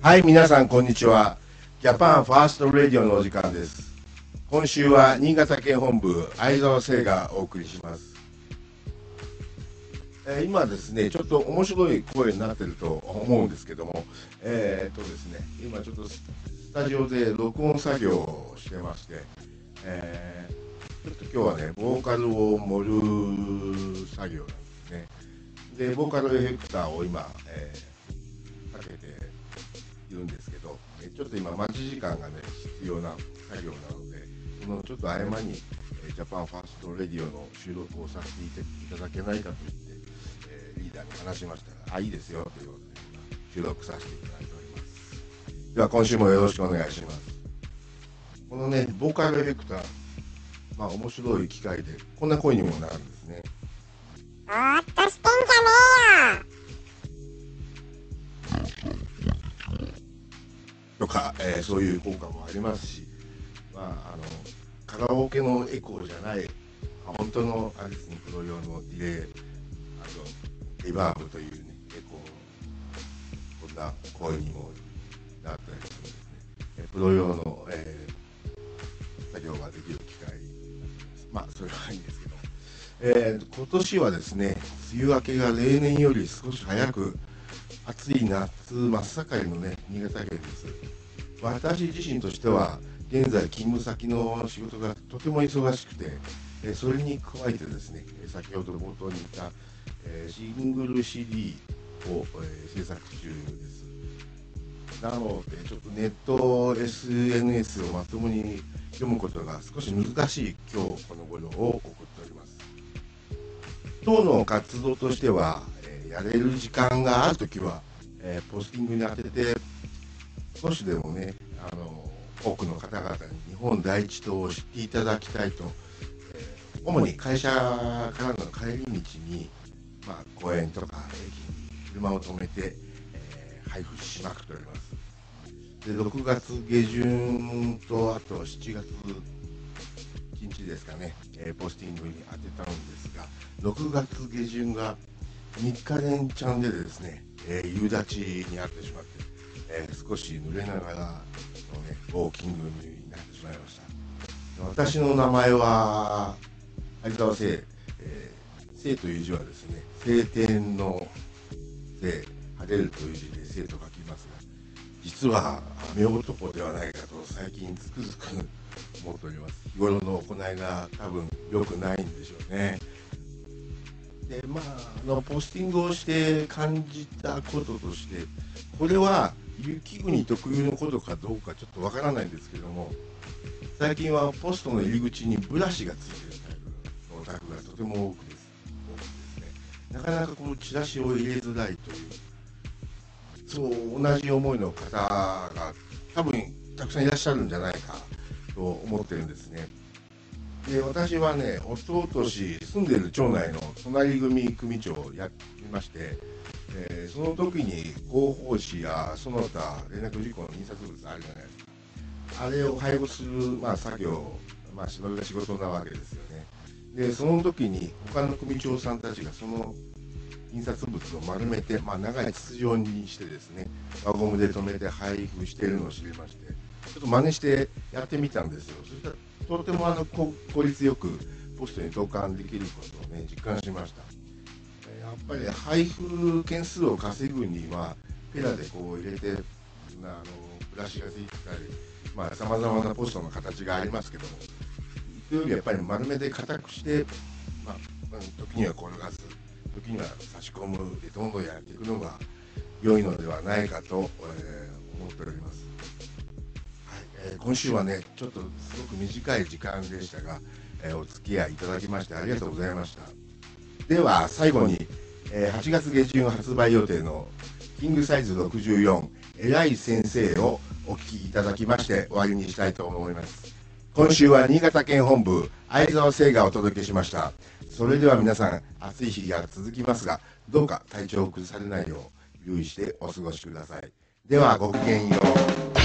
はい、皆さん、こんにちは。ジャパンファーストレディオのお時間です。今週は新潟県本部、相沢聖がお送りします。えー今ですね、ちょっと面白い声になってると思うんですけども、えーっとですね、今ちょっとスタジオで録音作業をしてまして、えーちょっと今日はね、ボーカルを盛る作業なんですね。で、ボーカルエフェクターを今、えーいるんですけど、えちょっと今待ち時間がね、必要な作業なので、そのちょっと合間に、えジャパンファーストレディオの収録をさせていただけないかと言って、えリーダーに話しましたら、あ、いいですよということで、収録させていただいております。では今週もよろしくお願いします。このね、ボーカルエフェクター、まあ面白い機械で、こんな声にもなるんですね。えーそういう効果もありますし、まあ、あのカラオケのエコーじゃない、あ本当のあれですね、プロ用のディレイ、あとリバーブという、ね、エコー、こんな声にもなったりするんですね。えプロ用の、えー作業ができる機械です。まあ、それはいいんですけど、えー今年はですね、梅雨明けが例年より少し早く暑い夏真っ盛りのね、新潟県です。私自身としては、現在勤務先の仕事がとても忙しくて、えそれに加えてですね、先ほど冒頭に言った、えシングル CD を、え制作中です。なので、ちょっとネット、SNS をまともに読むことが少し難しい今日この頃を送っております。当の活動としては、えやれる時間があるときは、えポスティングに当てて、少しでもね、あの多くの方々に日本第一党を知っていただきたいと、えー主に会社からの帰り道に、まあ、公園とか駅に車を止めて、えー配布しまくっております。で6月下旬とあと7月1日ですかね、えーポスティングに当てたんですが、6月下旬が3日連チャンでですね、え夕立にあってしまって、えー少し濡れながらのね、ウォーキングになってしまいました。私の名前は、相沢聖、えー、聖という字はですね、晴天の聖、晴れるという字で聖と書きますが、実は雨男ではないかと最近つくづく思っております。日頃の行いが多分良くないんでしょうね。で、まあ、あのポスティングをして感じたこととして、これは雪国特有のことかどうかちょっとわからないんですけども、最近はポストの入り口にブラシがついてるタイプのお宅がとても多くです多くですね、なかなかこのチラシを入れづらいという、そう同じ思いの方が多分たくさんいらっしゃるんじゃないかと思ってるんですね。で私はね、おととし住んでる町内の隣組組長をやってまして、えーその時に広報誌やその他連絡事項の印刷物あるじゃないですか。あれを配布する、まあ、作業、まあ、それが仕事なわけですよね。で、その時に他の組長さんたちがその印刷物を丸めて、まあ、長い筒状にしてですね、輪ゴムで留めて配布しているのを知りまして、ちょっと真似してやってみたんですよ。そしたら、とてもあの効率よくポストに投函できることをね、実感しました。やっぱり配布件数を稼ぐには、ペラでこう入れて、あのブラシがついてたり、まあ、さまざまなポストの形がありますけども、それよりやっぱり丸めで硬くして、まあ、まあ時には転がす、時には差し込むでどんどんやっていくのが良いのではないかと、えー思っております。はいえ今週はね、ちょっとすごく短い時間でしたが、えーお付き合いいただきましてありがとうございました。では、最後に、え8月下旬発売予定のキングサイズ64、偉い先生をお聞きいただきまして終わりにしたいと思います。今週は新潟県本部、相沢聖がお届けしました。それでは皆さん、暑い日が続きますが、どうか体調を崩されないよう、留意してお過ごしください。では、ごきげん。よう